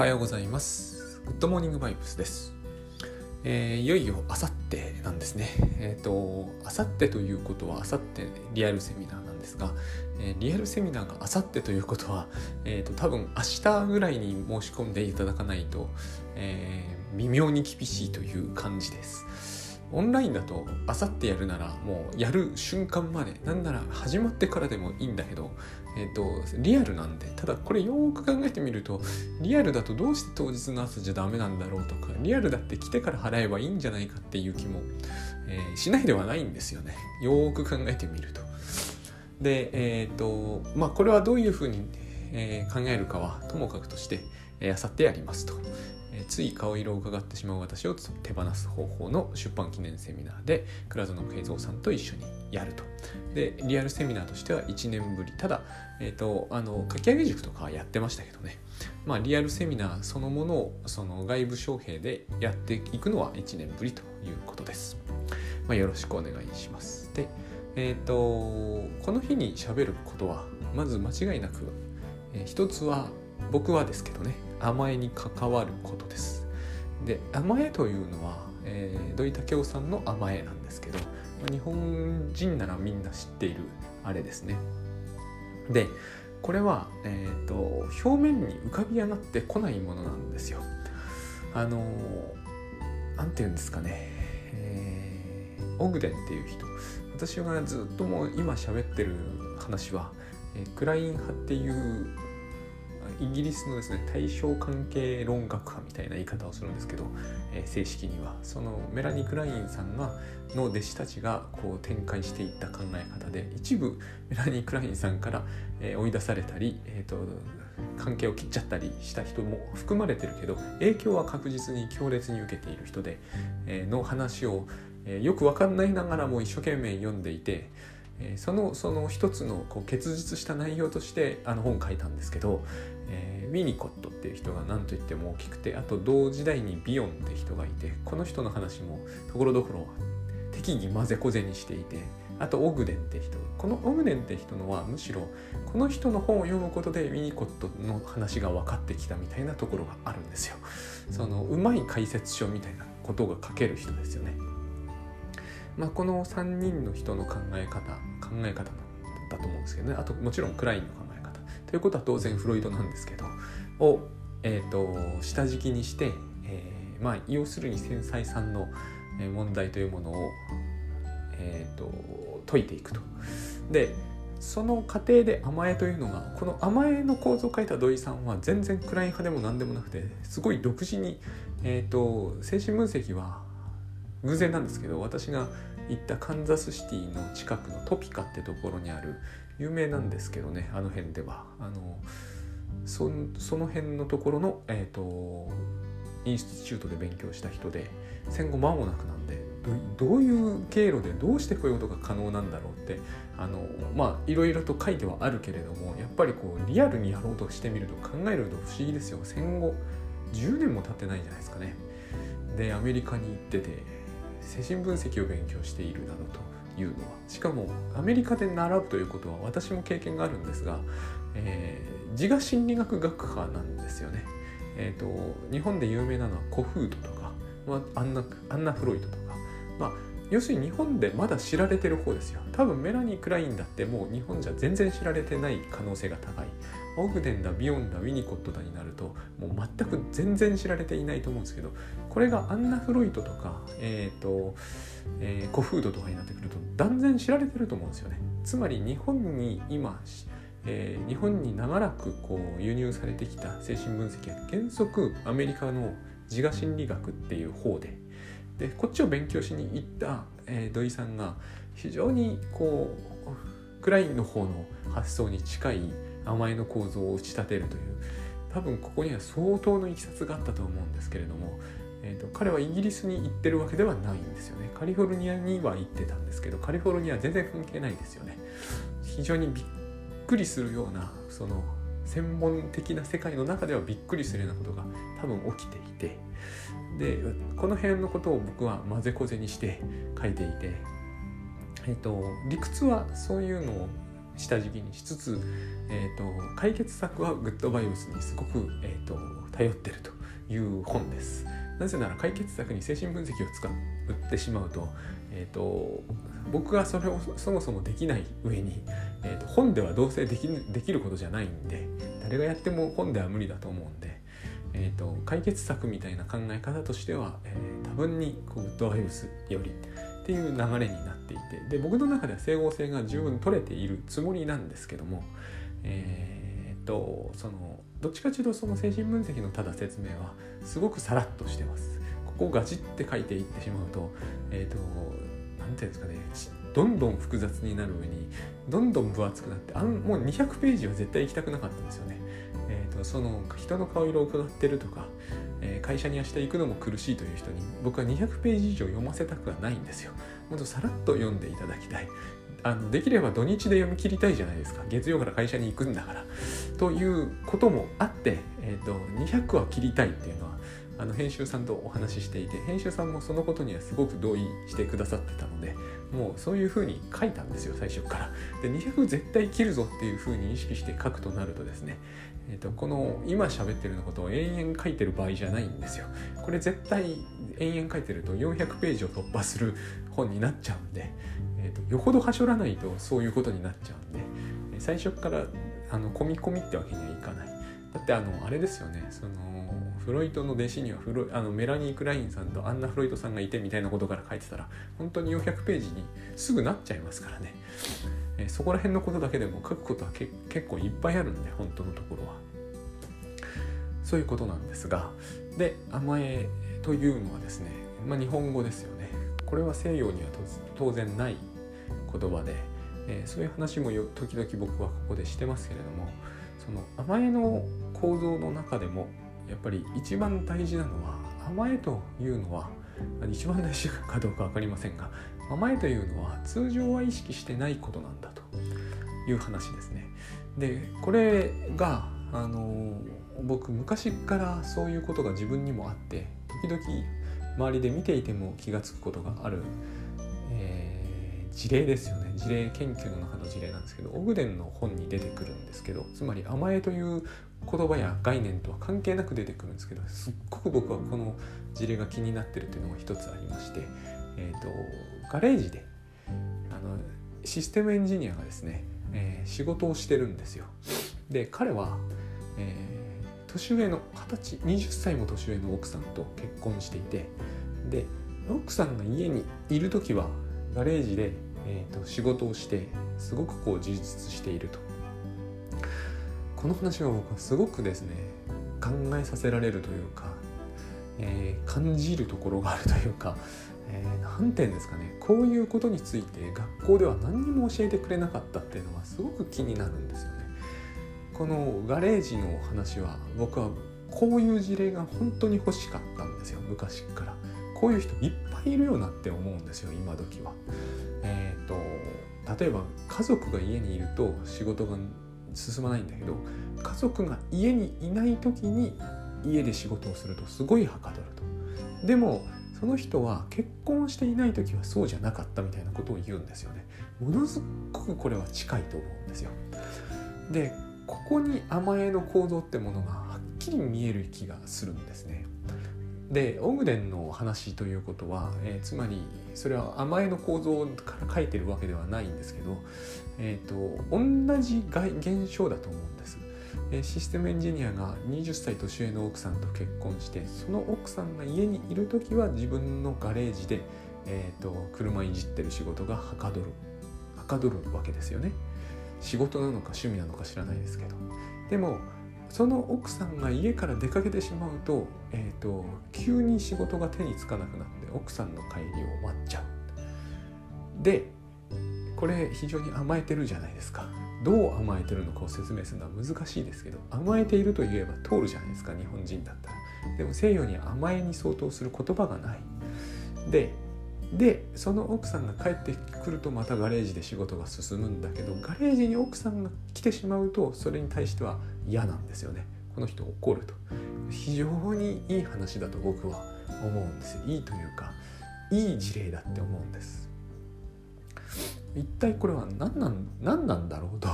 はようございますグッドモーニングバイブスですえー、いよいよあさってなんですね。えっ、ー、と、あさってということはあさってリアルセミナーなんですが、えー、リアルセミナーがあさってということは、えっ、と、多分明日ぐらいに申し込んでいただかないと、え微妙に厳しいという感じです。オンラインだとあさってやるならもうやる瞬間までなんなら始まってからでもいいんだけど、えっ、とリアルなんでただこれよく考えてみるとリアルだとどうして当日の朝じゃダメなんだろうとかリアルだって来てから払えばいいんじゃないかっていう気も、えー、しないではないんですよねよく考えてみると。でえっ、とまあこれはどういうふうに、え考えるかはともかくとしてあさってやりますと。つい顔色を伺ってしまう私を手放す方法の出版記念セミナーで倉園慶三さんと一緒にやると。でリアルセミナーとしては1年ぶりただ、えーと、あの書き上げ塾とかはやってましたけどね、まあ、リアルセミナーそのものをその外部招聘でやっていくのは1年ぶりということです。まあ、よろしくお願いします。で、えっ、ー、とこの日にしゃべることはまず間違いなく、えー、一つは僕はですけどね甘えに関わることです。で甘えというのは、えー、土井武雄さんの甘えなんですけど、日本人ならみんな知っているあれですね。でこれは、えーと、表面に浮かび上がってこないものなんですよ。あの何て言うんですかね、えー、オグデンっていう人私がずっともう今喋ってる話は、えー、クライン派っていうイギリスのですね対象関係論学派みたいな言い方をするんですけど、えー、正式には。そのメラニー・クラインさんがの弟子たちがこう展開していった考え方で一部メラニー・クラインさんから、えー、追い出されたり、えーと、関係を切っちゃったりした人も含まれてるけど影響は確実に強烈に受けている人で、えー、の話を、えー、よく分かんないながらも一生懸命読んでいてそのその一つのこう結実した内容としてあの本書いたんですけど、ウィニコットっていう人が何と言っても大きくてあと同時代にビヨンって人がいてこの人の話もところどころ適宜混ぜこぜにしていてあとオグデンって人このオグデンって人のはむしろこの人の本を読むことでウィニコットの話が分かってきたみたいなところがあるんですよ。そのうまい解説書みたいなことが書ける人ですよね。まあ、この3人の人の考え方考え方だと思うんですけどねあともちろんクラインの考え方ということは当然フロイドなんですけどを、えーと、下敷きにして、えー、まあ要するに繊細さんの問題というものを、えーと、解いていくと。でその過程で甘えというのがこの甘えの構造を書いた土井さんは全然クライン派でも何でもなくてすごい独自に、えーと精神分析は偶然なんですけど私が行ったカンザスシティの近くのトピカってところにある有名なんですけどねあの辺では。あのそその辺のところの、えーと、インスティチュートで勉強した人で戦後間もなくなんでどういう経路でどうしてこういうことが可能なんだろうってあのまあいろいろと書いてはあるけれどもやっぱりこうリアルにやろうとしてみると考えると不思議ですよ。戦後10年も経ってないんじゃないですかね。でアメリカに行ってて精神分析を勉強しているなどと。いうのは。しかもアメリカで習うということは私も経験があるんですが、えー、自我心理学学派なんですよね。えーと、日本で有名なのはコフードとか、まあ、アンナアンナ・フロイトとか、まあ、要するに日本でまだ知られてる方ですよ。多分メラニー・クラインだってもう日本じゃ全然知られてない可能性が高い。オグデンだビヨンだウィニコットだになるともう全く全然知られていないと思うんですけどこれがアンナ・フロイトとか、えーとえー、コフードとかになってくると断然知られてると思うんですよね。つまり日本に今えー、日本に長らくこう輸入されてきた精神分析は原則アメリカの自我心理学っていう方ででこっちを勉強しに行った、えー、土井さんが非常にこうクラインの方の発想に近い甘えの構造を打ち立てるという多分ここには相当のいきさつがあったと思うんですけれども、えーと、彼はイギリスに行ってるわけではないんですよね。カリフォルニアには行ってたんですけどカリフォルニアは全然関係ないですよね。非常にびっくりするようなその専門的な世界の中ではびっくりするようなことが多分起きていて。でこの辺のことを僕は混ぜこぜにして書いていて、えっと、理屈はそういうのを下敷きにしつつ、えーと、解決策はグッドバイブスにすごく、えーと、頼ってるという本です。なぜなら解決策に精神分析を使ってしまうと,、えーと、僕がそれをそもそもできない上に、えー、と本ではどうせできできることじゃないんで誰がやっても本では無理だと思うんで、えー、と解決策みたいな考え方としては、えー、多分にこうグッドバイブスよりっていう流れになっていてで僕の中では整合性が十分取れているつもりなんですけどもえー、っとそのどっちかというとその精神分析のただ説明はすごくさらっとしてます。ここをガチって書いていってしまうとえー、っと何ていうんですかねどんどん複雑になる上にどんどん分厚くなってあんもう200ページは絶対行きたくなかったんですよね。えーと、とその人の顔色を伺ってるとかえー、会社に明日行くのも苦しいという人に僕は200ページ以上読ませたくはないんですよ。もっとさらっと読んでいただきたい。あのできれば土日で読み切りたいじゃないですか月曜から会社に行くんだからということもあって、えーと、200は切りたいっていうのはあの編集さんとお話ししていて編集さんもそのことにはすごく同意してくださってたのでもうそういうふうに書いたんですよ最初からで200絶対切るぞっていうふうに意識して書くとなるとですねえーと、この今喋ってるのことを延々書いてる場合じゃないんですよ。これ絶対延々書いてると400ページを突破する本になっちゃうんで、えーと、よほどはしょらないとそういうことになっちゃうんで最初からあの込み込みってわけにはいかない。だってあのあれですよね。そのフロイトの弟子にはフロあのメラニー・クラインさんとアンナ・フロイトさんがいてみたいなことから書いてたら本当に400ページにすぐなっちゃいますからね。えそこら辺のことだけでも書くことは結構いっぱいあるんで本当のところは。そういうことなんですがで甘えというのはですね、まあ、日本語ですよね。これは西洋には当然ない言葉で、えー、そういう話も時々僕はここでしてますけれどもその甘えの構造の中でもやっぱり一番大事なのは甘えというのは一番大事かどうか分かりませんが甘えというのは通常は意識してないことなんだという話ですね。でこれがあの僕昔からそういうことが自分にもあって時々周りで見ていても気が付くことがある、事例ですよね事例研究の中の事例なんですけどオグデンの本に出てくるんですけどつまり甘えという言葉や概念とは関係なく出てくるんですけどすっごく僕はこの事例が気になってるというのが一つありまして、えーと、ガレージであのシステムエンジニアがですね、えー、仕事をしてるんですよ。で彼は、えー、年上の二十歳20歳も年上の奥さんと結婚していてで奥さんが家にいる時はガレージで、えーと仕事をしてすごくこう充実しているとこの話は僕はすごくですね考えさせられるというか、えー、感じるところがあるというか、えー、て言うんですかねこういうことについて学校では何にも教えてくれなかったっていうのはすごく気になるんですよね。このガレージの話は僕はこういう事例が本当に欲しかったんですよ昔から。こういう人いっいいるよなって思うんですよ今時は。えっ、ー、と例えば家族が家にいると仕事が進まないんだけど家族が家にいない時に家で仕事をするとすごいはかどると。でもその人は結婚していない時はそうじゃなかったみたいなことを言うんですよね。ものすごくこれは近いと思うんですよ。でここに甘えの構造ってものがはっきり見える気がするんですね。でオグデンの話ということは、えー、つまりそれは甘えの構造から書いてるわけではないんですけど、えーと、同じ現象だと思うんです。システムエンジニアが20歳年上の奥さんと結婚してその奥さんが家にいる時は自分のガレージで、えーと、と車いじってる仕事がはかどる。はかどるわけですよね。仕事なのか趣味なのか知らないですけど。でもその奥さんが家から出かけてしまうと,、えーと、急に仕事が手につかなくなって奥さんの帰りを待っちゃう。でこれ非常に甘えてるじゃないですか。どう甘えてるのかを説明するのは難しいですけど甘えていると言えば通るじゃないですか日本人だったら。でも西洋に甘えに相当する言葉がない。ででその奥さんが帰ってくるとまたガレージで仕事が進むんだけどガレージに奥さんが来てしまうとそれに対しては嫌なんですよね。この人怒ると。非常にいい話だと僕は思うんです。いいというかいい事例だって思うんです。一体これは何なん何なんだろうと。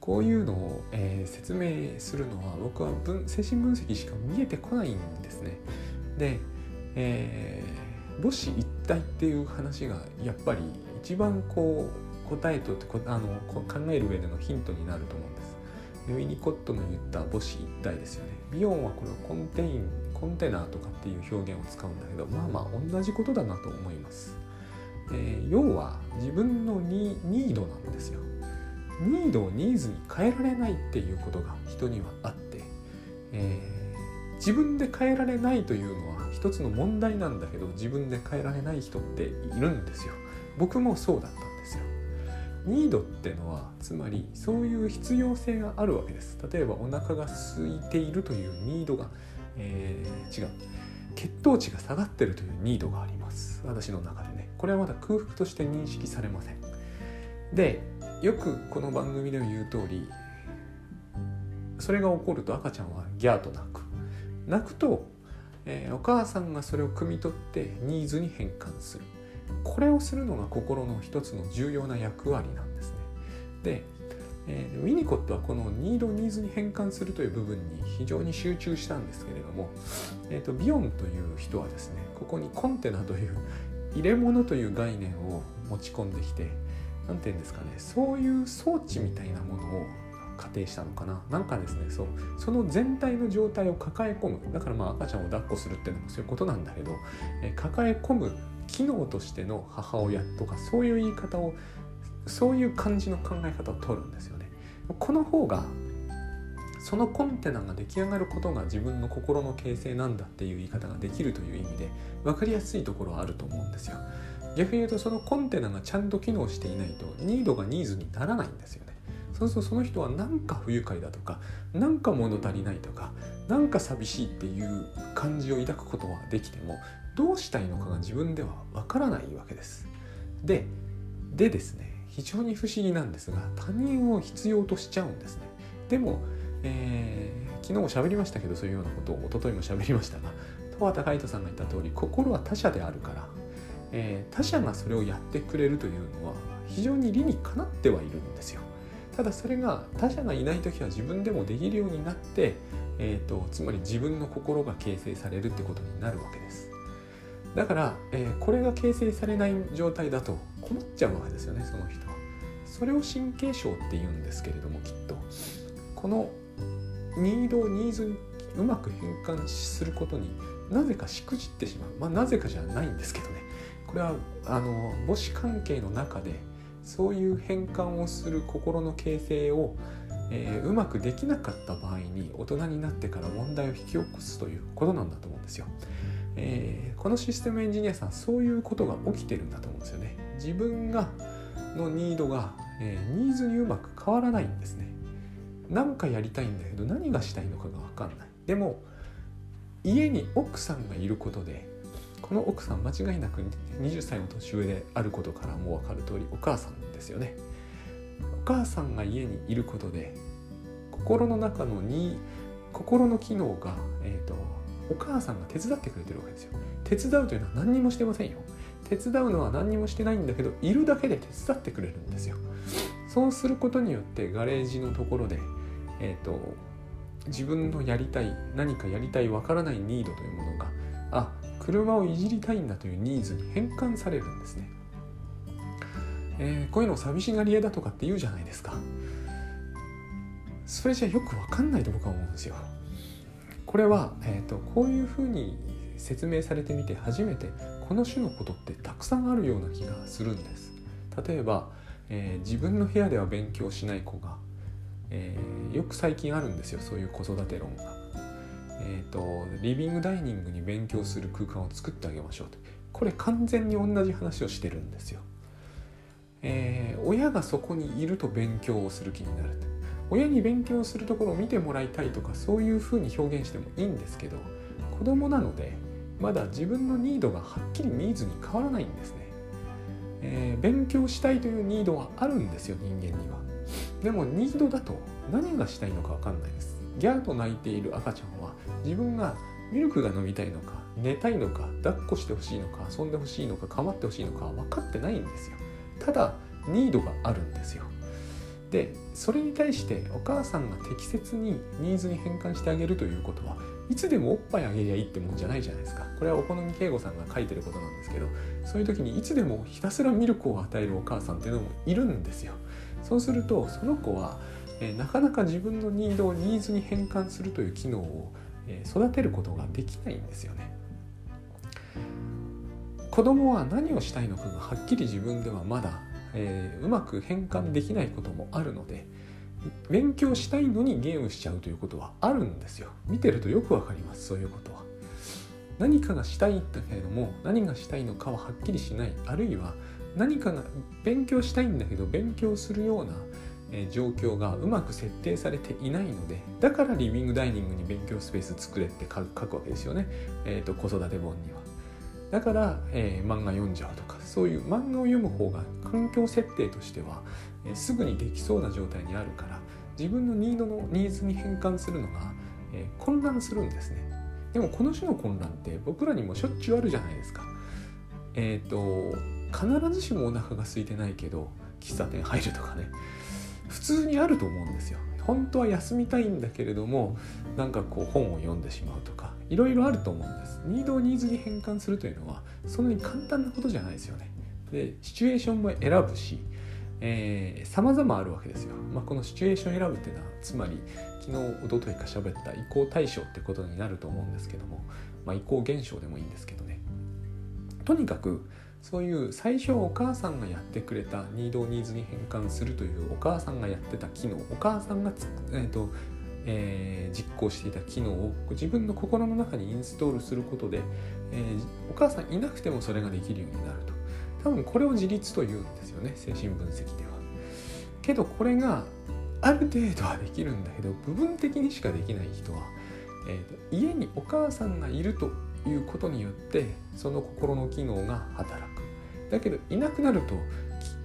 こういうのを、えー、説明するのは僕は分精神分析しか見えてこないんですね。で、えー、母子一体っていう話がやっぱり一番こう答えとってあの考える上でのヒントになると思うんです。ウィニコットの言った母子一体ですよね。ビヨンはこれをコンテインコンテナとかっていう表現を使うんだけどまあまあ同じことだなと思います。えー、要は自分のニードなんですよ。ニードをニーズに変えられないっていうことが人にはあって、えー、自分で変えられないというのは一つの問題なんだけど自分で変えられない人っているんですよ。僕もそうだったんですよ。ニードってのはつまりそういう必要性があるわけです。例えばお腹が空いているというニードが、えー、違う。血糖値が下がってるというニードがあります。私の中でね。これはまだ空腹として認識されません。でよくこの番組でも言う通りそれが起こると赤ちゃんはギャーと泣く。泣くと、えー、お母さんがそれを汲み取ってニーズに変換する。これをするのが心の一つの重要な役割なんですね。で、えー、ウィニコットはこのニードニーズに変換するという部分に非常に集中したんですけれども、えーと、ビヨンという人はですねここにコンテナという入れ物という概念を持ち込んできて何て言うんですかねそういう装置みたいなものを仮定したのかな。なんかですねそうその全体の状態を抱え込む。だからまあ赤ちゃんを抱っこするっていうのもそういうことなんだけど、え抱え込む機能としての母親とかそういう言い方をそういう感じの考え方を取るんですよね。この方がそのコンテナが出来上がることが自分の心の形成なんだっていう言い方ができるという意味で分かりやすいところはあると思うんですよ。逆に言うとそのコンテナがちゃんと機能していないとニードがニーズにならないんですよね。そうするとその人はなんか不愉快だとかなんか物足りないとかなんか寂しいっていう感じを抱くことはできてもどうしたいのかが自分ではわからないわけです。ででですね非常に不思議なんですが他人を必要としちゃうんですね。でも、えー、昨日も喋りましたけどそういうようなことを一昨日も喋りましたが十和海人さんが言った通り心は他者であるからえー、他者がそれをやってくれるというのは非常に理にかなってはいるんですよ。ただそれが他者がいない時は自分でもできるようになって、えーと、つまり自分の心が形成されるってことになるわけです。だから、えー、これが形成されない状態だと困っちゃうわけですよねその人は。それを神経症って言うんですけれどもきっとこのニードニーズにうまく変換することになぜかしくじってしまうまあなぜかじゃないんですけどねこれはあの母子関係の中でそういう変換をする心の形成を、えー、うまくできなかった場合に大人になってから問題を引き起こすということなんだと思うんですよ。えー、このシステムエンジニアさんそういうことが起きてるんだと思うんですよね。自分がのニードが、えー、ニーズにうまく変わらないんですね。何かやりたいんだけど何がしたいのかが分かんない。でも家に奥さんがいることでこの奥さん間違いなく20歳の年上であることからも分かる通りお母さんですよねお母さんが家にいることで心の中のに心の機能が、えーと、お母さんが手伝ってくれてるわけですよ。手伝うというのは何にもしてませんよ。手伝うのは何にもしてないんだけどいるだけで手伝ってくれるんですよ。そうすることによってガレージのところでえっ、ー、と自分のやりたい何かやりたいわからないニードというものがあ車をいじりたいんだというニーズに変換されるんですね、えー、こういうのを寂しがり屋だとかって言うじゃないですか。それじゃよくわかんないと僕は思うんですよ。これは、えーと、こういうふうに説明されてみて初めてこの種のことってたくさんあるような気がするんです。例えば、えー、自分の部屋では勉強しない子が、えー、よく最近あるんですよそういう子育て論が。えーと、リビングダイニングに勉強する空間を作ってあげましょうとこれ完全に同じ話をしてるんですよ。えー、親がそこにいると勉強をする気になる親に勉強するところを見てもらいたいとかそういうふうに表現してもいいんですけど子供なのでまだ自分のニードがはっきりニーズに変わらないんですね、えー、勉強したいというニードはあるんですよ人間には。でもニードだと何がしたいのか分かんないです。ギャーと泣いている赤ちゃんは自分がミルクが飲みたいのか寝たいのか抱っこしてほしいのか遊んでほしいのか構ってほしいのか分かってないんですよ。ただニードがあるんですよ。でそれに対してお母さんが適切にニーズに変換してあげるということはいつでもおっぱいあげりゃいいってもんじゃないじゃないですか。これはお好み敬吾さんが書いてることなんですけどそういう時にいつでもひたすらミルクを与えるお母さんっていうのもいるんですよ。そうするとその子は、え、なかなか自分のニードをニーズに変換するという機能を、え、育てることができないんですよね。子供は何をしたいのかがはっきり自分ではまだ、えー、うまく変換できないこともあるので勉強したいのにゲームしちゃうということはあるんですよ。見てるとよくわかりますそういうことは。何かがしたいんだけれども何がしたいのかははっきりしない。あるいは何かが勉強したいんだけど勉強するような状況がうまく設定されていないのでだからリビングダイニングに勉強スペース作れって書くわけですよね、えーと、子育て本には。だから、えー、漫画読んじゃうとかそういう漫画を読む方が環境設定としては、え、すぐにできそうな状態にあるから自分のニードのニーズに変換するのが、え、混乱するんですね。でもこの種の混乱って僕らにもしょっちゅうあるじゃないですか。えっ、と必ずしもお腹が空いてないけど喫茶店入るとかね。普通にあると思うんですよ。本当は休みたいんだけれどもなんかこう本を読んでしまうとかいろいろあると思うんです。ニードをニーズに変換するというのはそんなに簡単なことじゃないですよね。でシチュエーションも選ぶしえー、様々あるわけですよ、まあ、このシチュエーション選ぶっていうのはつまり昨日おとといか喋った移行対象ってことになると思うんですけども、まあ、移行現象でもいいんですけどね。とにかくそういう最初お母さんがやってくれたニードをニーズに変換するというお母さんがやってた機能お母さんがえーとえー、実行していた機能を自分の心の中にインストールすることで、えー、お母さんいなくてもそれができるようになると。多分これを自立というんですよね精神分析では。けどこれがある程度はできるんだけど部分的にしかできない人は、えーと、家にお母さんがいるということによってその心の機能が働く。だけどいなくなると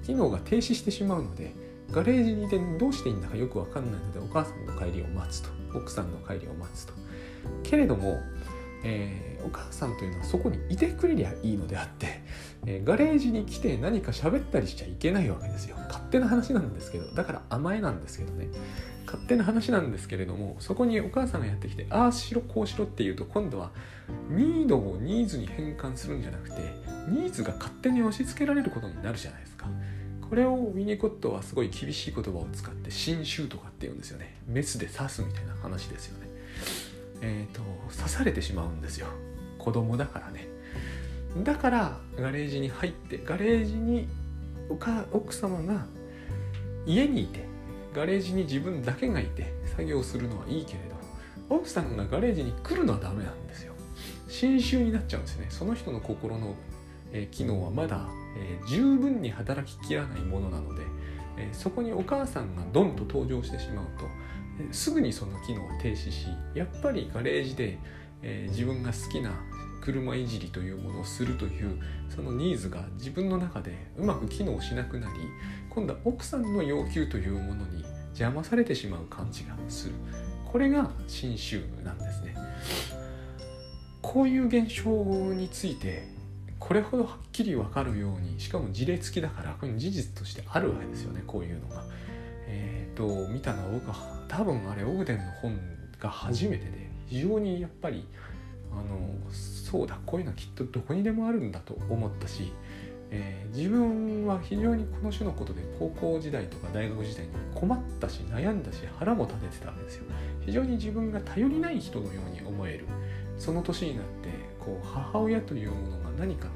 機能が停止してしまうのでガレージにいてどうしていいんだかよくわかんないのでお母さんの帰りを待つと奥さんの帰りを待つと。けれども、えー、お母さんというのはそこにいてくれりゃいいのであってえガレージに来て何か喋ったりしちゃいけないわけですよ。勝手な話なんですけどだから甘えなんですけどね。勝手な話なんですけれどもそこにお母さんがやってきてああしろこうしろっていうと今度はニードをニーズに変換するんじゃなくてニーズが勝手に押し付けられることになるじゃないですか。これをウィニコットはすごい厳しい言葉を使って新種とかって言うんですよね。メスで刺すみたいな話ですよね。えっ、ー、と刺されてしまうんですよ。子供だからね。だからガレージに入ってガレージに奥様が家にいてガレージに自分だけがいて作業するのはいいけれど奥さんがガレージに来るのはダメなんですよ。新種になっちゃうんですね。その人の心の、えー、機能はまだ、えー、十分に働ききらないものなので、えー、そこにお母さんがドンと登場してしまうと、えすぐにその機能は停止しやっぱりガレージで、え自分が好きな車いじりというものをするというそのニーズが自分の中でうまく機能しなくなり今度は奥さんの要求というものに邪魔されてしまう感じがするこれが新種なんですねこういう現象についてこれほどはっきり分かるようにしかも事例付きだからこれ事実としてあるわけですよねこういうのが。えっ、ー、と見たのは僕は多分あれオグデンの本が初めてで非常にやっぱりあのそうだこういうのはきっとどこにでもあるんだと思ったし、えー、自分は非常にこの種のことで高校時代とか大学時代に困ったし悩んだし腹も立ててたわけですよ。非常に自分が頼りない人のように思える。その年になってこう母親というものが何か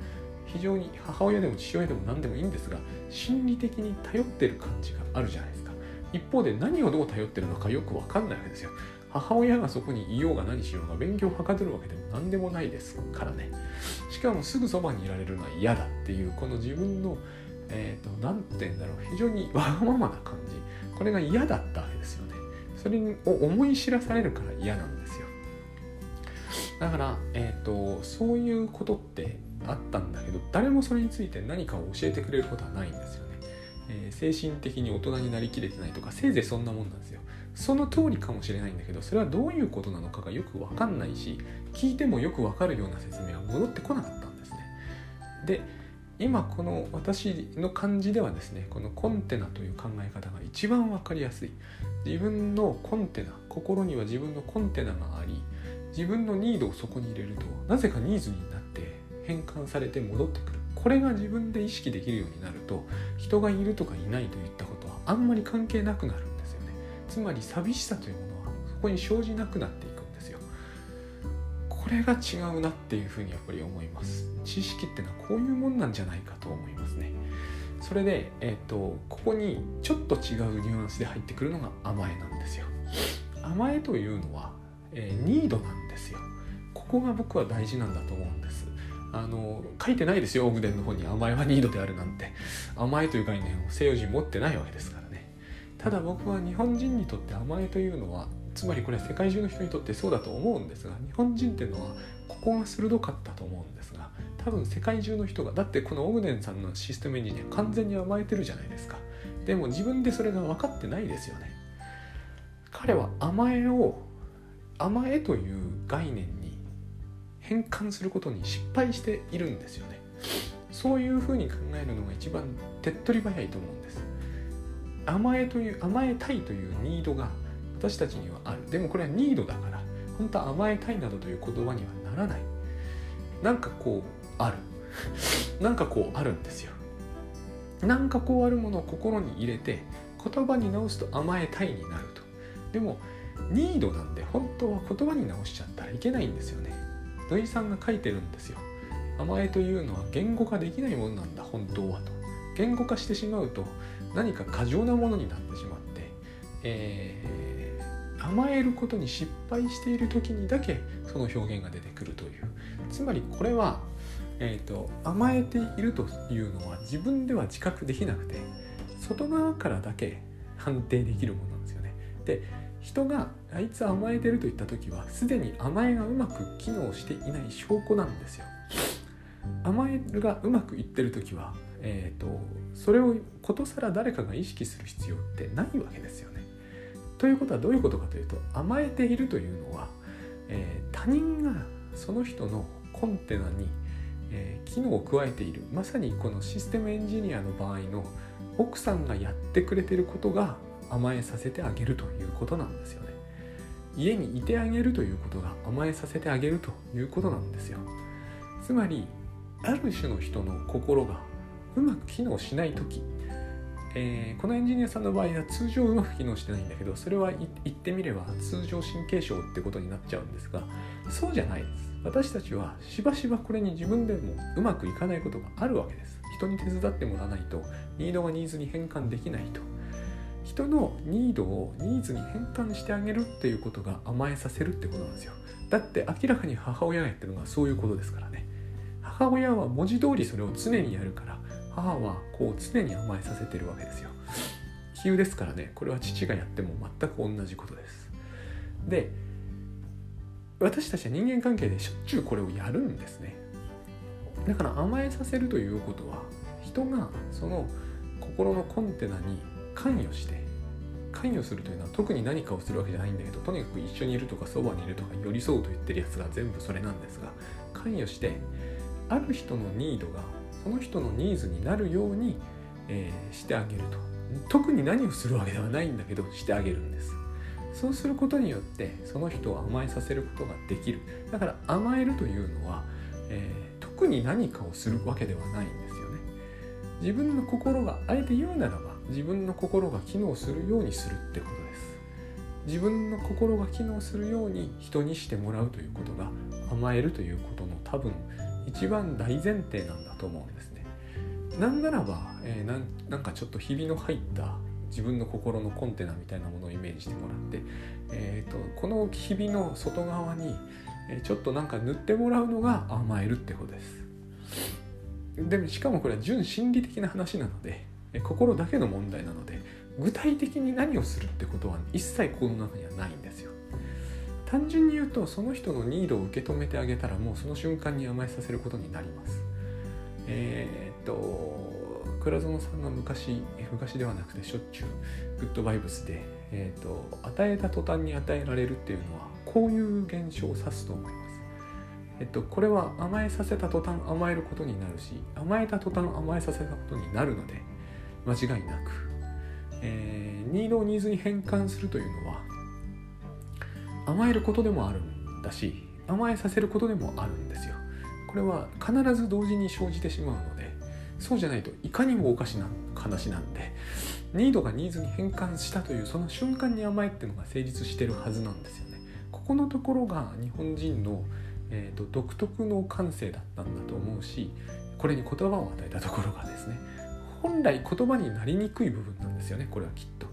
非常に母親でも父親でも何でもいいんですが心理的に頼ってる感じがあるじゃないですか。一方で何をどう頼ってるのかよく分かんないわけですよ。母親がそこにいようが何しようが勉強をはかどるわけでも何でもないですからね。しかもすぐそばにいられるのは嫌だっていうこの自分のえ、ー、と何て言うんだろう。非常にわがままな感じ。これが嫌だったわけですよね。それを思い知らされるから嫌なんですよ。だから、えっ、ー、とそういうことってあったんだけど誰もそれについて何かを教えてくれることはないんですよね、えー、精神的に大人になりきれてないとかせいぜいそんなもんなんですよ。その通りかもしれないんだけどそれはどういうことなのかがよく分かんないし聞いてもよく分かるような説明は戻ってこなかったんですね。で今この私の感じではですねこのコンテナという考え方が一番分かりやすい。自分のコンテナ心には自分のコンテナがあり自分のニードをそこに入れるとなぜかニーズになって変換されて戻ってくる。これが自分で意識できるようになると人がいるとかいないといったことはあんまり関係なくなるんですよね。つまり寂しさというものはそこに生じなくなっていくんですよ。これが違うなっていうふうにやっぱり思います。知識ってのはこういうもんなんじゃないかと思いますね。それで、えーと、ここにちょっと違うニュアンスで入ってくるのが甘えなんですよ。甘えというのは、えー、ニードなんですよ。ここが僕は大事なんだと思うんです。あの書いてないですよオグデンの方に甘えはニードであるなんて。甘えという概念を西洋人持ってないわけですからね。ただ僕は日本人にとって甘えというのはつまりこれは世界中の人にとってそうだと思うんですが日本人っていうのはここが鋭かったと思うんですが多分世界中の人がだってこのオグデンさんのシステムエンジニア完全に甘えてるじゃないですか。でも自分でそれが分かってないですよね。彼は甘えを甘えという概念変換することに失敗しているんですよね。そういうふうに考えるのが一番手っ取り早いと思うんです。甘えという甘えたいというニードが私たちにはある。でもこれはニードだから本当は甘えたいなどという言葉にはならない。なんかこうある。なんかこうあるんですよ。なんかこうあるものを心に入れて言葉に直すと甘えたいになると。でもニードなんで本当は言葉に直しちゃったらいけないんですよね。土井さんが書いてるんですよ。甘えというのは言語化できないものなんだ本当はと。言語化してしまうと何か過剰なものになってしまって、えー、甘えることに失敗している時にだけその表現が出てくるという。つまりこれは、えーと、甘えているというのは自分では自覚できなくて外側からだけ判定できるものなんですよね。で人があいつ甘えてると言った時はすでに甘えがうまく機能していない証拠なんですよ。甘えがうまくいってる時は、えーと、それをことさら誰かが意識する必要ってないわけですよね。ということはどういうことかというと甘えているというのは、えー、他人がその人のコンテナに、えー、機能を加えているまさにこのシステムエンジニアの場合の奥さんがやってくれてることが甘えさせてあげるということなんですよね家にいてあげるということが甘えさせてあげるということなんですよ。つまりある種の人の心がうまく機能しない時、えー、このエンジニアさんの場合は通常うまく機能してないんだけどそれは言ってみれば通常神経症ってことになっちゃうんですがそうじゃないです。私たちはしばしばこれに自分でもうまくいかないことがあるわけです。人に手伝ってもらわないとニードがニーズに変換できないと。人のニードをニーズに変換してあげるっていうことが甘えさせるってことなんですよ。だって明らかに母親がやってるのはそういうことですからね。母親は文字通りそれを常にやるから母はこう常に甘えさせてるわけですよ。比喩ですからね。これは父がやっても全く同じことです。で私たちは人間関係でしょっちゅうこれをやるんですね。だから甘えさせるということは人がその心のコンテナに関与して関与するというのは特に何かをするわけじゃないんだけどとにかく一緒にいるとかそばにいるとか寄り添うと言ってるやつが全部それなんですが関与してある人のニードがその人のニーズになるように、えー、してあげると。特に何をするわけではないんだけどしてあげるんです。そうすることによってその人を甘えさせることができる。だから甘えるというのは、えー、特に何かをするわけではないんですよね。自分の心があえて言うならば自分の心が機能するようにするってことです。自分の心が機能するように人にしてもらうということが甘えるということの多分一番大前提なんだと思うんですね。なんならば、えー、なんかちょっとひびの入った自分の心のコンテナみたいなものをイメージしてもらって、えーと、このひびの外側にちょっとなんか塗ってもらうのが甘えるってことです。でもしかもこれは純心理的な話なので心だけの問題なので具体的に何をするってことは一切この中にはないんですよ。単純に言うとその人のニードを受け止めてあげたらもうその瞬間に甘えさせることになります。えー、っと倉園さんが昔昔ではなくてしょっちゅうグッドバイブスで、えーと、与えた途端に与えられるっていうのはこういう現象を指すと思います。えっと、これは甘えさせた途端甘えることになるし甘えた途端甘えさせたことになるので間違いなく、えー、ニードをニーズに変換するというのは甘えることでもあるんだし甘えさせることでもあるんですよ。これは必ず同時に生じてしまうのでそうじゃないといかにもおかしな話なんでニードがニーズに変換したというその瞬間に甘えっていうのが成立してるはずなんですよね。ここのところが日本人のえーと、独特の感性だったんだと思うしこれに言葉を与えたところがですね本来言葉になりにくい部分なんですよねこれはきっと、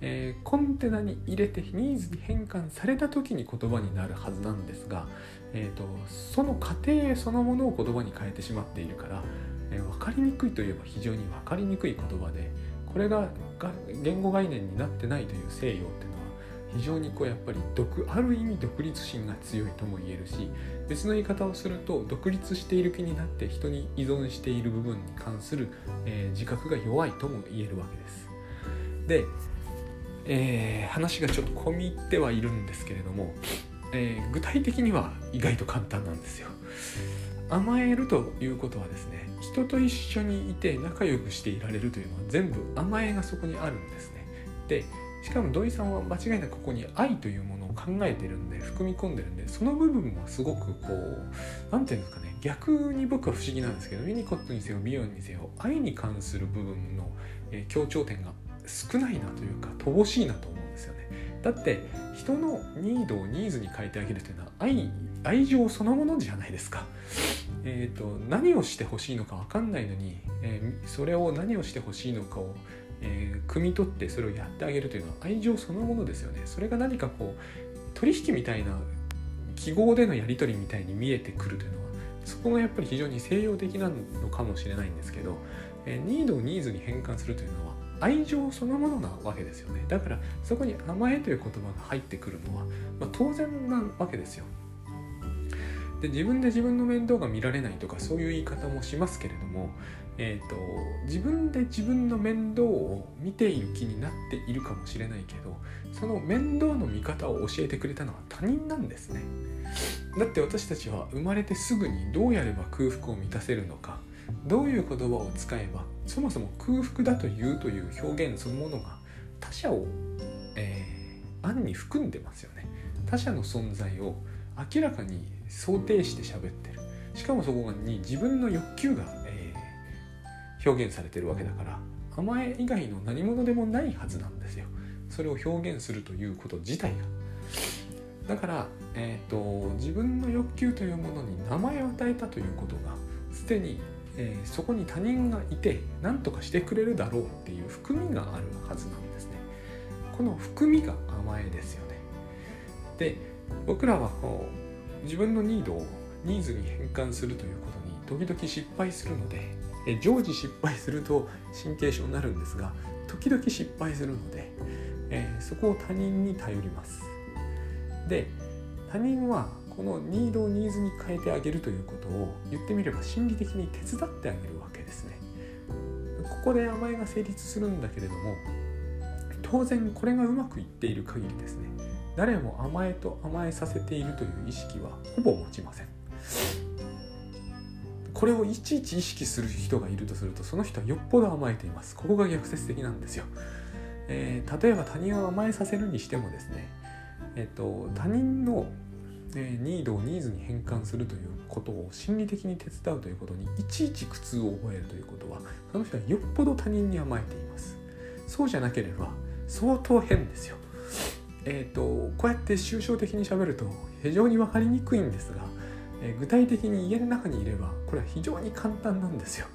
えー、コンテナに入れてニーズに変換された時に言葉になるはずなんですが、えーと、その過程そのものを言葉に変えてしまっているから、えー、分かりにくいといえば非常に分かりにくい言葉でこれが言語概念になってないという西洋っていうのは非常にこうやっぱり独ある意味独立心が強いとも言えるし別の言い方をすると独立している気になって人に依存している部分に関する、えー、自覚が弱いとも言えるわけです。で、えー、話がちょっと込み入ってはいるんですけれども、えー、具体的には意外と簡単なんですよ。甘えるということはですね人と一緒にいて仲良くしていられるというのは全部甘えがそこにあるんですね。でしかも土井さんは間違いなくここに愛というものを考えてるんで含み込んでるんでその部分もすごくこう何て言うんですかね逆に僕は不思議なんですけどミニコットにせよビヨンにせよ愛に関する部分の、え強調点が少ないなというか乏しいなと思うんですよね。だって人のニードをニーズに変えてあげるというのは愛愛情そのものじゃないですか。えーと、何をしてほしいのか分かんないのに、えー、それを何をしてほしいのかをえー、汲み取ってそれをやってあげるというのは愛情そのものですよね。それが何かこう取引みたいな記号でのやり取りみたいに見えてくるというのはそこがやっぱり非常に西洋的なのかもしれないんですけど、えー、ニードをニーズに変換するというのは愛情そのものなわけですよね。だからそこに甘えという言葉が入ってくるのは、まあ、当然なわけですよ。で自分で自分の面倒が見られないとかそういう言い方もしますけれどもえーと、自分で自分の面倒を見ている気になっているかもしれないけどその面倒の見方を教えてくれたのは他人なんですね。だって私たちは生まれてすぐにどうやれば空腹を満たせるのかどういう言葉を使えばそもそも空腹だというという表現そのものが他者を、えー、暗に含んでますよね。他者の存在を明らかに想定して喋ってる。しかもそこに自分の欲求が表現されてるわけだから甘え以外の何者でもないはずなんですよ。それを表現するということ自体が。だから、えーと、自分の欲求というものに名前を与えたということがすでに、えー、そこに他人がいて何とかしてくれるだろうっていう含みがあるはずなんですね。この含みが甘えですよね。で僕らはこう自分のニードをニーズに変換するということに時々失敗するのでえ常時失敗すると神経症になるんですが時々失敗するので、え、そこを他人に頼ります。で他人はこのニードをニーズに変えてあげるということを言ってみれば心理的に手伝ってあげるわけですね。ここで甘えが成立するんだけれども当然これがうまくいっている限りですね誰も甘えと甘えさせているという意識はほぼ持ちません。これをいちいち意識する人がいるとするとその人はよっぽど甘えています。ここが逆説的なんですよ、えー、例えば他人を甘えさせるにしてもですねえっ、と他人の、え、ニードをニーズに変換するということを心理的に手伝うということにいちいち苦痛を覚えるということはその人はよっぽど他人に甘えています。そうじゃなければ相当変ですよ。えっ、とこうやって抽象的にしゃべると非常に分かりにくいんですがえ具体的に家の中にいればこれは非常に簡単なんですよ。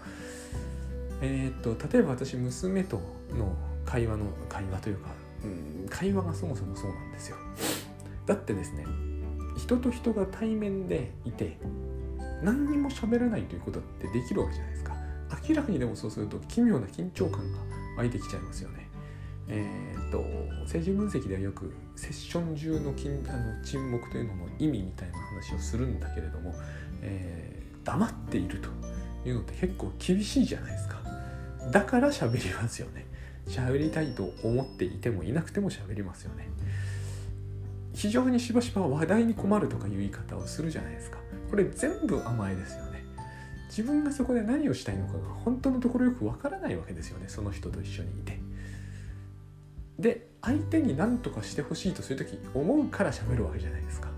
えー、っと例えば私娘との会話の会話というか、うん、会話がそもそもそうなんですよ。だってですね人と人が対面でいて何にも喋らないということってできるわけじゃないですか。明らかにでもそうすると奇妙な緊張感が湧いてきちゃいますよね。えー、と政治分析ではよくセッション中の金あの沈黙というのの意味みたいな話をするんだけれども、えー、黙っているというのって結構厳しいじゃないですか。だから喋りますよね。喋りたいと思っていてもいなくても喋りますよね。非常にしばしば話題に困るとかいう言い方をするじゃないですか。これ全部甘えですよね。自分がそこで何をしたいのかが本当のところよくわからないわけですよね。その人と一緒にいて。で相手に何とかしてほしいとする時思うから喋るわけじゃないですか。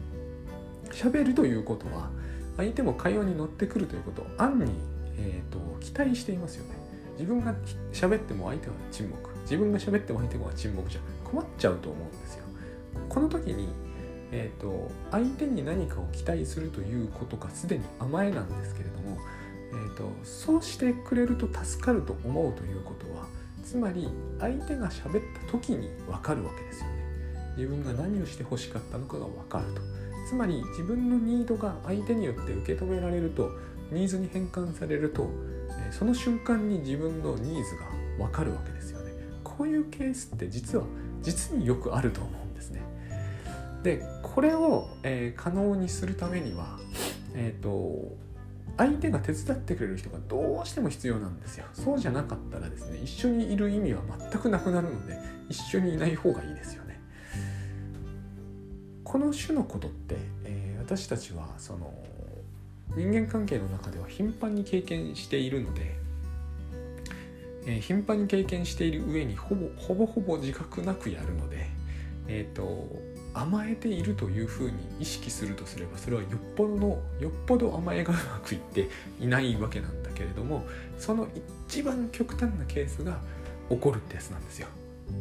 喋るということは相手も会話に乗ってくるということを暗に、えーと、期待していますよね。自分が喋っても相手は沈黙。自分が喋っても相手は沈黙じゃ困っちゃうと思うんですよ。この時に、えーと、相手に何かを期待するということがすでに甘えなんですけれども、えーと、そうしてくれると助かると思うということ。つまり相手が喋った時に分かるわけですよね。自分が何をして欲しかったのかが分かると。つまり自分のニードが相手によって受け止められるとニーズに変換されるとその瞬間に自分のニーズが分かるわけですよね。こういうケースって実は実によくあると思うんですね。でこれを、えー、可能にするためにはえっ、ー、と相手が手伝ってくれる人がどうしても必要なんですよ。そうじゃなかったらですね一緒にいる意味は全くなくなるので一緒にいない方がいいですよね。この種のことって、えー、私たちはその人間関係の中では頻繁に経験しているので、えー、頻繁に経験している上にほぼほぼほぼ自覚なくやるのでえっ、ー、と甘えているというふうに意識するとすればそれはよっぽどのよっぽど甘えがうまくいっていないわけなんだけれどもその一番極端なケースが起こるってやつなんですよ。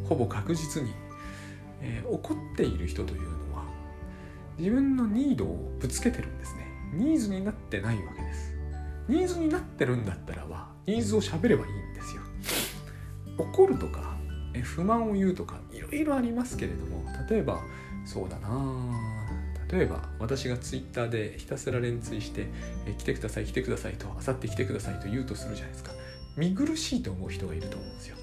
ほぼ確実に、えー、怒っている人というのは自分のニードをぶつけてるんですね。ニーズになってないわけです。ニーズになってるんだったらばニーズを喋ればいいんですよ。怒るとか不満を言うとかいろいろありますけれども例えばそうだな。例えば私がツイッターでひたすら連追して「え来てください来てください」と「あさって来てください」と言うとするじゃないですか。見苦しいと思う人がいると思うんですよ。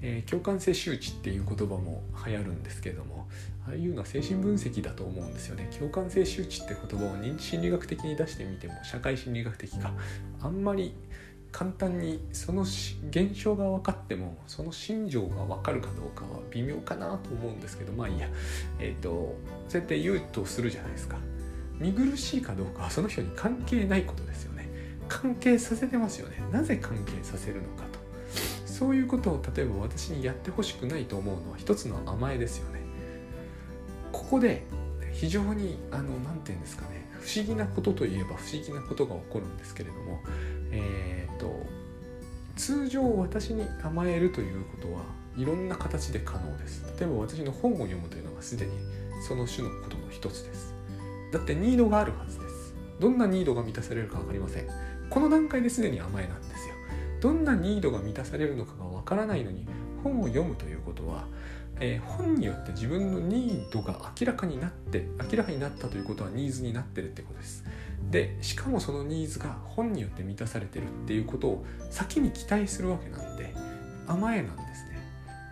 えー、共感性周知っていう言葉も流行るんですけどもああいうのは精神分析だと思うんですよね。共感性周知って言葉を認知心理学的に出してみても社会心理学的かあんまり簡単にその現象が分かってもその心情が分かるかどうかは微妙かなと思うんですけどまあいいや。えっ、ー、とそうやって言うとするじゃないですか。見苦しいかどうかはその人に関係ないことですよね。関係させてますよね。なぜ関係させるのかと。そういうことを例えば私にやってほしくないと思うのは一つの甘えですよね。ここで非常にあの何て言うんですかね。不思議なことといえば不思議なことが起こるんですけれどもえ、ー、と通常私に甘えるということはいろんな形で可能です。例えば私の本を読むというのがすでにその種のことの一つです。だってニードがあるはずです。どんなニードが満たされるか分かりません。この段階ですでに甘えなんですよ。どんなニードが満たされるのかが分からないのに本を読むということは、えー、本によって自分のニードが明らかになって明らかになったということはニーズになってるってことです。でしかもそのニーズが本によって満たされてるっていうことを先に期待するわけなんで甘えなんですね。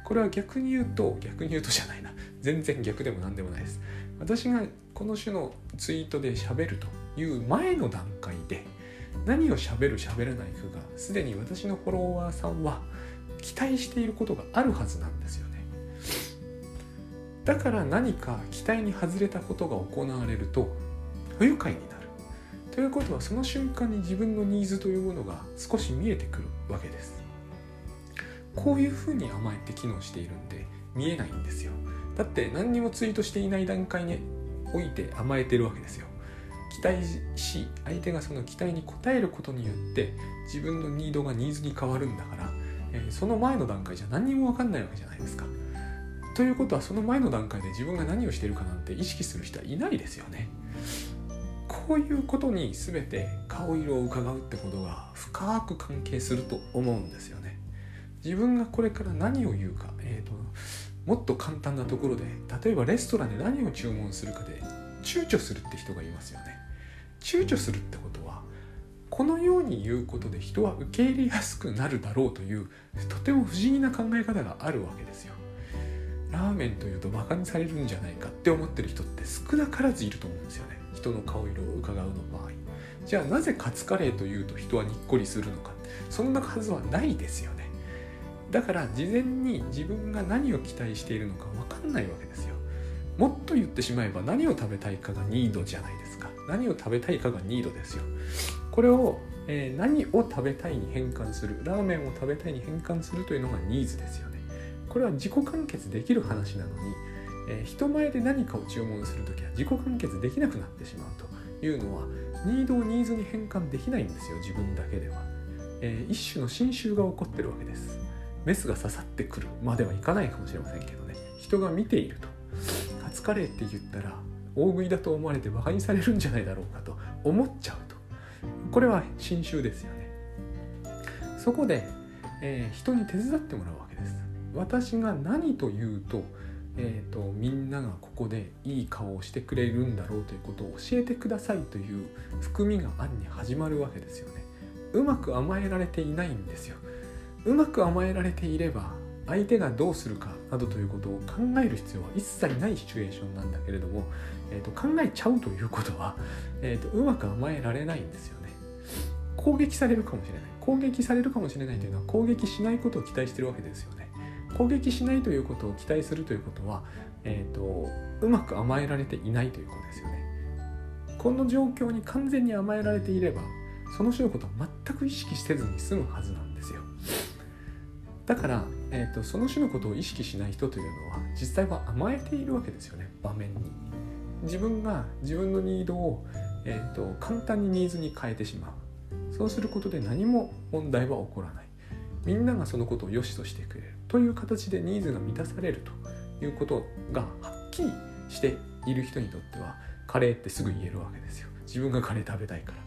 これは逆に言うと逆に言うとじゃないな。全然逆でも何でもないです。私がこの種のツイートで喋るという前の段階で何を喋る喋らないかがすでに私のフォロワーさんは期待していることがあるはずなんですよね。だから何か期待に外れたことが行われると不愉快になる。ということはその瞬間に自分のニーズというものが少し見えてくるわけです。こういうふうに甘えて機能しているんで見えないんですよ。だって何にもツイートしていない段階において甘えてるわけですよ。期待し相手がその期待に応えることによって自分のニードがニーズに変わるんだから、えー、その前の段階じゃ何にも分かんないわけじゃないですか。ということはその前の段階で自分が何をしてるかなんて意識する人はいないですよね。ういうことに全て顔色を伺うってことが深く関係すると思うんですよね。自分がこれから何を言うか、えーと、もっと簡単なところで例えばレストランで何を注文するかで躊躇するって人がいますよね。躊躇するってことはこのように言うことで人は受け入れやすくなるだろうというとても不思議な考え方があるわけですよ。ラーメンというとバカにされるんじゃないかって思ってる人って少なからずいると思うんですよね。人の顔色を伺うの場合じゃあなぜカツカレーというと人はにっこりするのか。そんなはずはないですよね。だから事前に自分が何を期待しているのか分かんないわけですよ。もっと言ってしまえば何を食べたいかがニードじゃないですか。何を食べたいかがニードですよ。これを、えー、何を食べたいに変換するラーメンを食べたいに変換するというのがニーズですよね。これは自己完結できる話なのに、えー、人前で何かを注文する時は自己完結できなくなってしまうというのはニードをニーズに変換できないんですよ自分だけでは、えー、一種の侵襲が起こってるわけです。メスが刺さってくるまではいかないかもしれませんけどね。人が見ているとカツカレーって言ったら大食いだと思われて馬鹿にされるんじゃないだろうかと思っちゃうと。これは侵襲ですよね。そこで、えー、人に手伝ってもらうわけです。私が何と言うと,、えーと、みんながここでいい顔をしてくれるんだろうということを教えてくださいという含みが案に始まるわけですよねうまく甘えられていないんですようまく甘えられていれば相手がどうするかなどということを考える必要は一切ないシチュエーションなんだけれども、えーと、考えちゃうということは、えーと、うまく甘えられないんですよね。攻撃されるかもしれない。攻撃されるかもしれないというのは攻撃しないことを期待してるわけですよね。攻撃しないということを期待するということは、えーと、うまく甘えられていないということですよね。この状況に完全に甘えられていればその種のことを全く意識せずに済むはずなんですよ。だから、えーと、その種のことを意識しない人というのは実際は甘えているわけですよね場面に自分が自分のニードを、えーと、簡単にニーズに変えてしまうそうすることで何も問題は起こらないみんながそのことを良しとしてくれる。という形でニーズが満たされるということがはっきりしている人にとってはカレーってすぐ言えるわけですよ。自分がカレー食べたいから。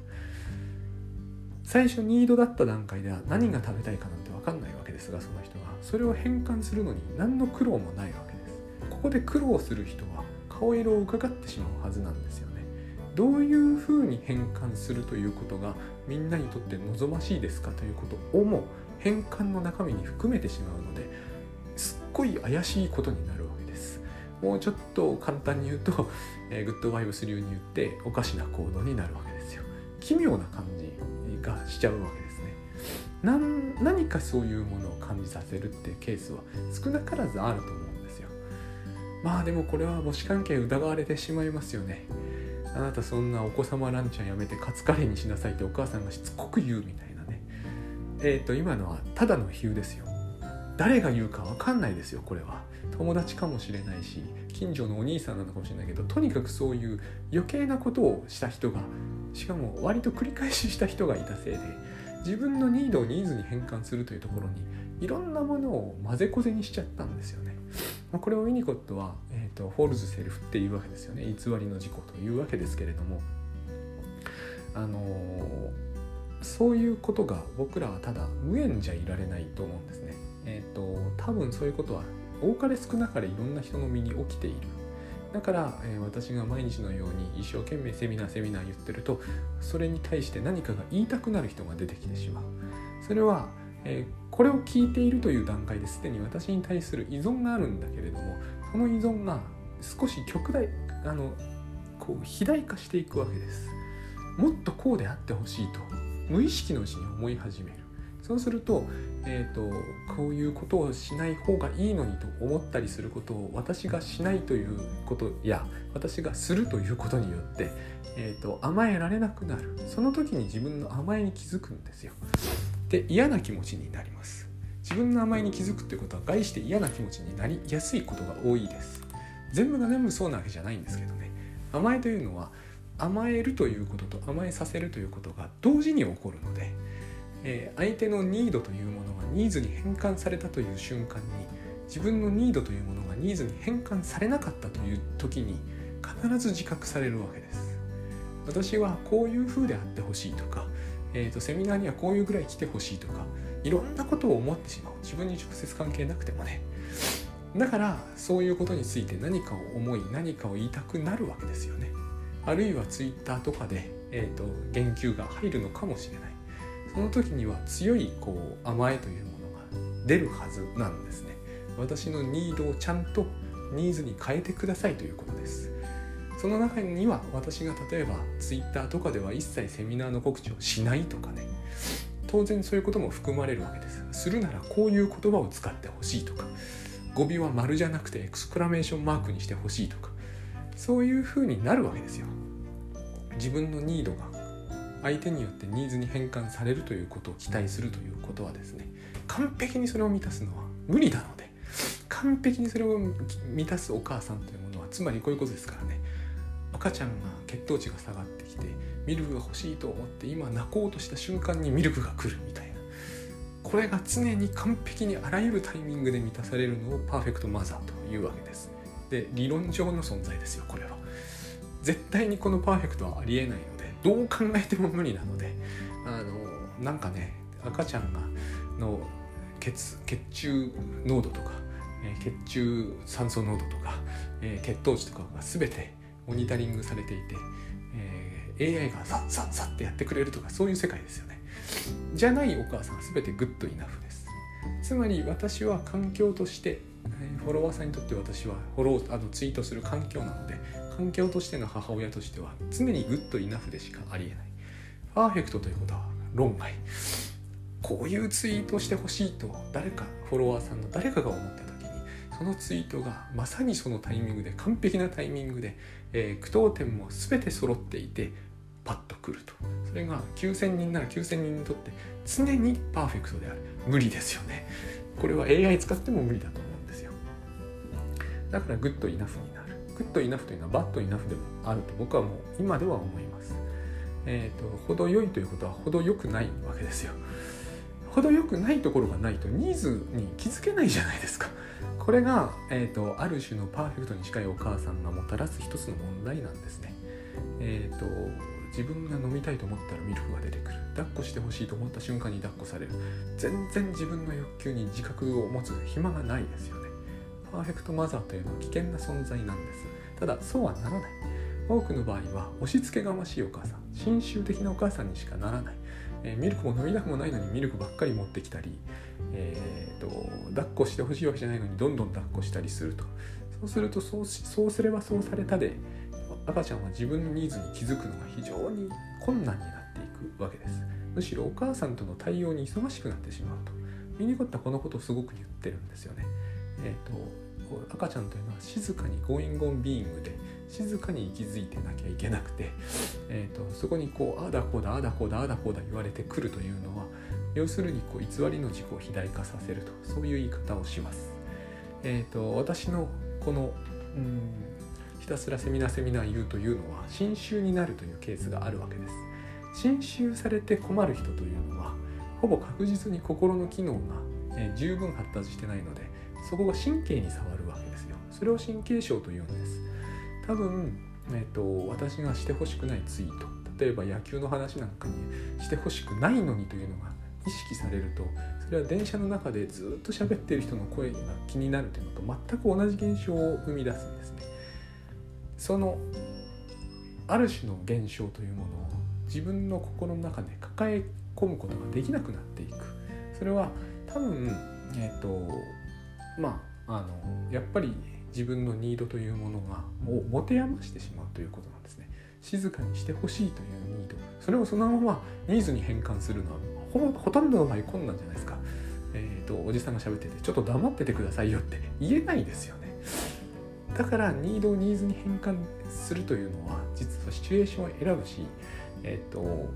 最初ニードだった段階では何が食べたいかなんて分かんないわけですがその人は。それを変換するのに何の苦労もないわけです。ここで苦労する人は顔色を伺ってしまうはずなんですよね。どういうふうに変換するということがみんなにとって望ましいですかということをも変換の中身に含めてしまうのですっごい怪しいことになるわけです。もうちょっと簡単に言うと、えー、グッドバイブス流に言っておかしな行動になるわけですよ。奇妙な感じがしちゃうわけですね。何かそういうものを感じさせるってケースは少なからずあると思うんですよ。まあでもこれは母子関係疑われてしまいますよね。あなたそんなお子様ランチャンやめてカツカレーにしなさいってお母さんがしつこく言うみたいな。え、ー、と今のはただの比喩ですよ。誰が言うか分かんないですよこれは。友達かもしれないし近所のお兄さんなのかもしれないけどとにかくそういう余計なことをした人がしかも割と繰り返しした人がいたせいで自分のニードをニーズに変換するというところにいろんなものを混ぜこぜにしちゃったんですよね。ま、これをウィニコットは、えーと、 false self っていうわけですよね。偽りの自己というわけですけれども。あのー、そういうことが僕らはただ無縁じゃいられないと思うんですね。えっ、ー、と多分そういうことは多かれ少なかれいろんな人の身に起きている。だから、えー、私が毎日のように一生懸命セミナーセミナー言ってるとそれに対して何かが言いたくなる人が出てきてしまう。それは、えー、これを聞いているという段階ですでに私に対する依存があるんだけれどもその依存が少し極大あのこう肥大化していくわけです。もっとこうであってほしいと。無意識のうちに思い始めるそうすると,、えーと、こういうことをしない方がいいのにと思ったりすることを私がしないということや私がするということによって、えーと、甘えられなくなるその時に自分の甘えに気づくんですよ。で嫌な気持ちになります。自分の甘えに気づくってことは概して嫌な気持ちになりやすいことが多いです。全部が全部そうなわけじゃないんですけどね。甘えというのは甘えるということと甘えさせるということが同時に起こるのでえー、相手のニードというものがニーズに変換されたという瞬間に自分のニードというものがニーズに変換されなかったという時に必ず自覚されるわけです。私はこういう風であってほしいとか、えーと、セミナーにはこういうぐらい来てほしいとかいろんなことを思ってしまう。自分に直接関係なくてもね。だからそういうことについて何かを思い何かを言いたくなるわけですよね。あるいは Twitter とかで、えーと言及が入るのかもしれない。その時には強いこう甘えというものが出るはずなんですね。私のニードをちゃんとニーズに変えてくださいということです。その中には私が例えば Twitter とかでは一切セミナーの告知をしないとかね。当然そういうことも含まれるわけです。するならこういう言葉を使ってほしいとか。語尾は丸じゃなくてエクスクラメーションマークにしてほしいとか。そういうふうになるわけですよ。自分のニードが相手によってニーズに変換されるということを期待するということはですね完璧にそれを満たすのは無理なので完璧にそれを満たすお母さんというものはつまりこういうことですからね。赤ちゃんが血糖値が下がってきてミルクが欲しいと思って今泣こうとした瞬間にミルクが来るみたいな。これが常に完璧にあらゆるタイミングで満たされるのをパーフェクトマザーというわけです。で理論上の存在ですよこれは。絶対にこのパーフェクトはありえないのでどう考えても無理なのであのなんかね赤ちゃんがの血血中濃度とか、え血中酸素濃度とか、え血糖値とかが全てモニタリングされていて、え、AI がさっさっさってやってくれるとかそういう世界ですよね。じゃないお母さんは全てグッドイナフです。つまり私は環境としてフォロワーさんにとって私はフォローあのツイートする環境なので環境としての母親としては常にグッドイナフでしかありえない。パーフェクトということは論外。こういうツイートしてほしいと誰かフォロワーさんの誰かが思った時にそのツイートがまさにそのタイミングで完璧なタイミングで、えー、句読点も全て揃っていてパッとくると。それが9,000人なら9,000人にとって常にパーフェクトである。無理ですよね。これは AI 使っても無理だと。だから good enough になる。 good enough というのは bad enough でもあると僕はもう今では思います。えっ、ー、と程よいということは程よくないわけですよ。程よくないところがないとニーズに気づけないじゃないですか。これが、えーと、ある種のパーフェクトに近いお母さんがもたらす一つの問題なんですね。えっ、ー、と自分が飲みたいと思ったらミルクが出てくる。抱っこしてほしいと思った瞬間に抱っこされる。全然自分の欲求に自覚を持つ暇がないですよ。パーフェクトマザーというのは危険な存在なんです。ただそうはならない。多くの場合は押し付けがましいお母さん。親州的なお母さんにしかならない。えー、ミルクも飲みたくもないのにミルクばっかり持ってきたり、えーと、抱っこしてほしいわけじゃないのにどんどん抱っこしたりすると。そうするとそうそうすればそうされたで赤ちゃんは自分のニーズに気づくのが非常に困難になっていくわけです。むしろお母さんとの対応に忙しくなってしまうとミニコッタこのことをすごく言ってるんですよね。え、ー、と赤ちゃんというのは静かにゴインゴンビーングで静かに息づいてなきゃいけなくて、えーと、そこにこうあだこうだあだこうだあだこうだ言われてくるというのは要するにこう偽りの自己を肥大化させるとそういう言い方をします。えーと、私のこのうんひたすらセミナーセミナー言うというのは侵襲になるというケースがあるわけです。侵襲されて困る人というのはほぼ確実に心の機能が、えー、十分発達してないのでそこが神経に触るわけですよ。それを神経症というんです。多分、えーと、私がしてほしくないツイート例えば野球の話なんかにしてほしくないのにというのが意識されるとそれは電車の中でずっと喋ってる人の声が気になるというのと全く同じ現象を生み出すんですね。そのある種の現象というものを自分の心の中で抱え込むことができなくなっていくそれは多分えっ、ー、とまああのやっぱり自分のニードというものがを持て余してしまうということなんですね。静かにしてほしいというニード。それをそのままニーズに変換するのはほほとんどの場合困難じゃないですか。え、ー、とおじさんが喋っててちょっと黙っててくださいよって言えないですよね。だからニードをニーズに変換するというのは実はシチュエーションを選ぶしえっ、ー、と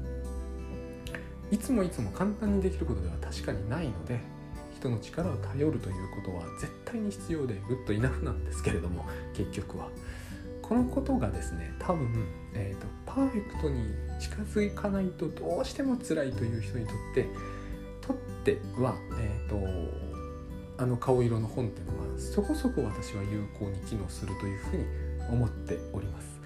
いつもいつも簡単にできることでは確かにないので人の力を頼るということは絶対に必要でグッドイナフなんですけれども結局は。このことがですね多分、えーと、パーフェクトに近づかないとどうしても辛いという人にとってとっては、えーと、あの顔色の本っていうのはそこそこ私は有効に機能するというふうに思っております。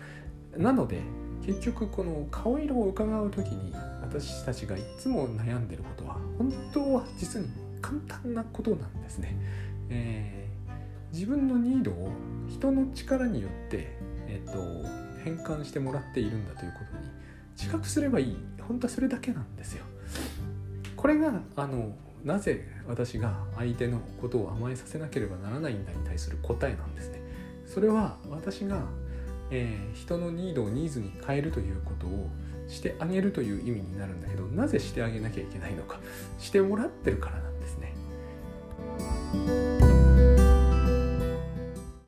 なので結局この顔色を伺う時に私たちがいつも悩んでることは本当は実に簡単なことなんですね。えー、自分のニードを人の力によって、えーと、変換してもらっているんだということに自覚すればいい本当はそれだけなんですよ。これがあのなぜ私が相手のことを甘えさせなければならないんだに対する答えなんですね。それは私が、えー、人のニードをニーズに変えるということをしてあげるという意味になるんだけどなぜしてあげなきゃいけないのかしてもらってるからな Thank you